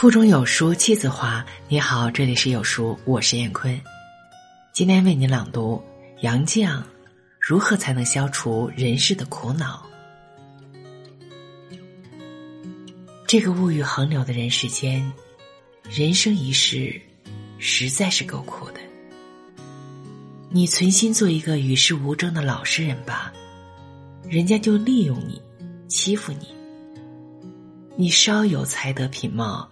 腹中有书气自华。你好，这里是有书，我是燕坤。今天为您朗读杨绛：如何才能消除人世的苦恼？这个物欲横流的人世间，人生一世，实在是够苦的。你存心做一个与世无争的老实人吧，人家就利用你，欺负你；你稍有才德品貌。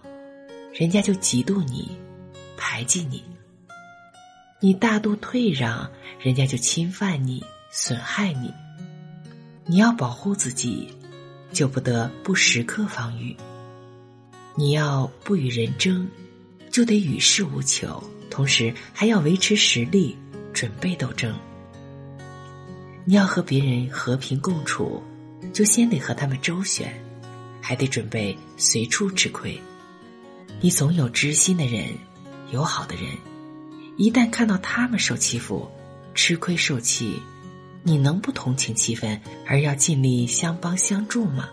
人家就嫉妒你，排挤你；你大度退让，人家就侵犯你，损害你。你要保护自己，就不得不时刻防御；你要不与人争，就得与世无求，同时还要维持实力，准备斗争。你要和别人和平共处，就先得和他们周旋，还得准备随处吃亏。你总有知心的人，友好的人，一旦看到他们受欺负、吃亏受气，你能不同情气愤而要尽力相帮相助吗？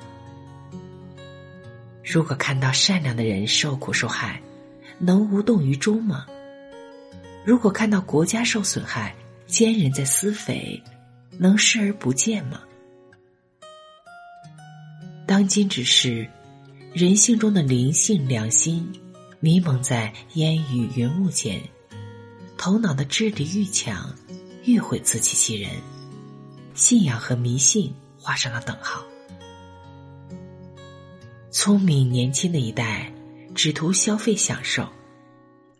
如果看到善良的人受苦受害，能无动于衷吗？如果看到国家受损害、奸人在私匪，能视而不见吗？当今之事。人性中的灵性、良心，迷蒙在烟雨云雾间；头脑的智力愈强，愈会自欺欺人。信仰和迷信画上了等号。聪明年轻的一代只图消费享受，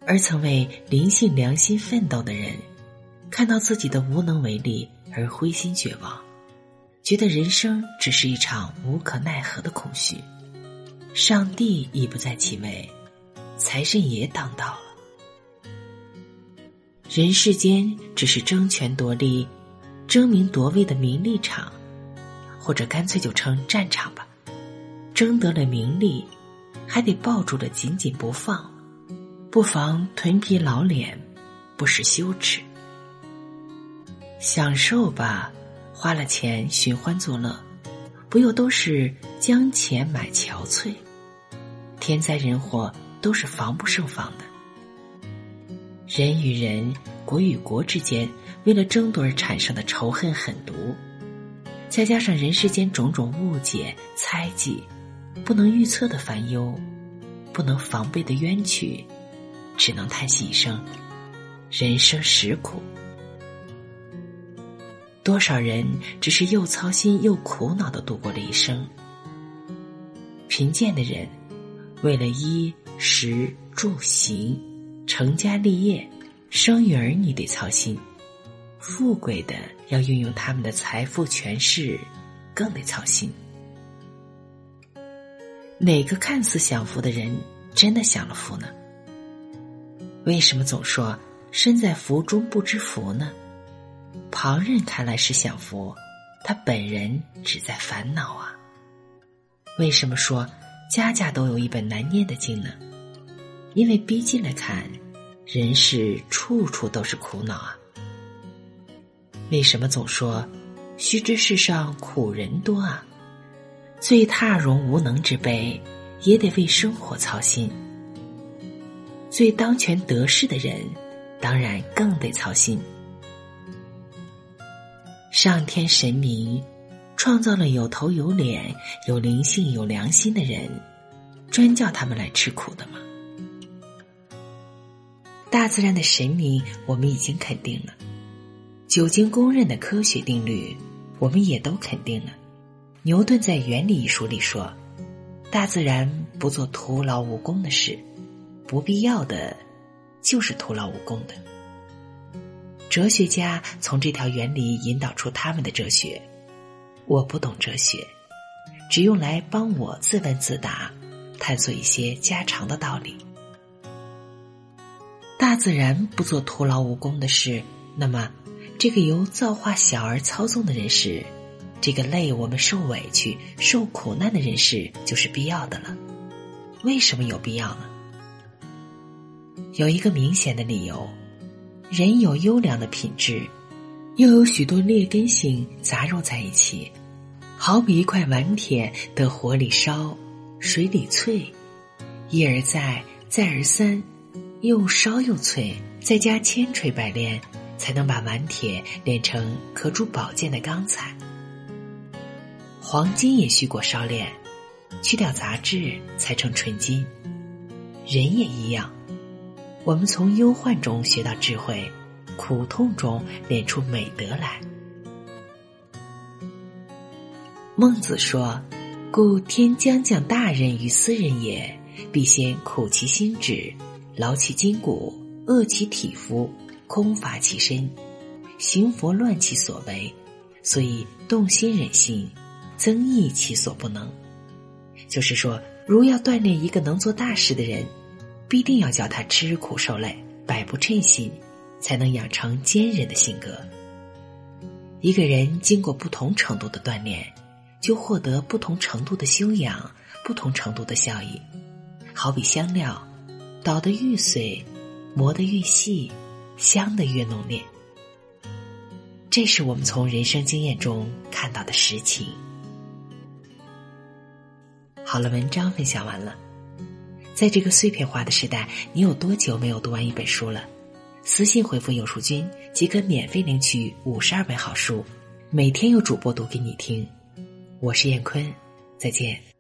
而曾为灵性、良心奋斗的人，看到自己的无能为力而灰心绝望，觉得人生只是一场无可奈何的空虚。上帝已不在其位，财神爷当道了。人世间只是争权夺利、争名夺位的名利场，或者干脆就称战场吧。争得了名利，还得抱住了紧紧不放，不妨屯皮老脸，不失羞耻。享受吧，花了钱寻欢作乐，不又都是将钱买憔悴？天灾人祸都是防不胜防的，人与人、国与国之间为了争夺而产生的仇恨狠毒，再加上人世间种种误解、猜忌，不能预测的烦忧，不能防备的冤屈，只能叹息一声：人生实苦。多少人只是又操心又苦恼的度过了一生，贫贱的人。为了衣食住行、成家立业、生育儿你得操心；富贵的要运用他们的财富权势，更得操心。哪个看似享福的人真的享了福呢？为什么总说身在福中不知福呢？旁人看来是享福，他本人只在烦恼啊。为什么说？家家都有一本难念的经呢，因为逼近来看，人世处处都是苦恼啊。为什么总说须知世上苦人多啊？最踏荣无能之辈，也得为生活操心；最当权得势的人，当然更得操心。上天神明。创造了有头有脸、有灵性、有良心的人，专叫他们来吃苦的吗？大自然的神明，我们已经肯定了；久经公认的科学定律，我们也都肯定了。牛顿在《原理》一书里说：“大自然不做徒劳无功的事，不必要的，就是徒劳无功的。”哲学家从这条原理引导出他们的哲学。我不懂哲学，只用来帮我自问自答，探索一些家常的道理。大自然不做徒劳无功的事，那么这个由造化小儿操纵的人事，这个累我们受委屈、受苦难的人事，就是必要的了。为什么有必要呢？有一个明显的理由：人有优良的品质。又有许多劣根性杂糅在一起，好比一块顽铁得火里烧，水里淬，一而再，再而三，又烧又淬，再加千锤百炼，才能把顽铁炼成可铸宝剑的钢材。黄金也需过烧炼，去掉杂质，才成纯金。人也一样，我们从忧患中学到智慧，苦痛中练出美德来。孟子说：“故天将降大任于斯人也，必先苦其心志，劳其筋骨，饿其体肤，空乏其身，行拂乱其所为，所以动心忍性，增益其所不能。”就是说。如要锻炼一个能做大事的人，必定要叫他吃苦受累、百不称心，才能养成坚韧的性格。一个人经过不同程度的锻炼，就获得不同程度的修养、不同程度的效益。好比香料，捣得愈碎，磨得愈细，香得越浓烈。这是我们从人生经验中看到的实情。好了，文章分享完了。在这个碎片化的时代，你有多久没有读完一本书了？私信回复“有书君”即可免费领取五十二本好书，每天有主播读给你听。我是燕坤，再见。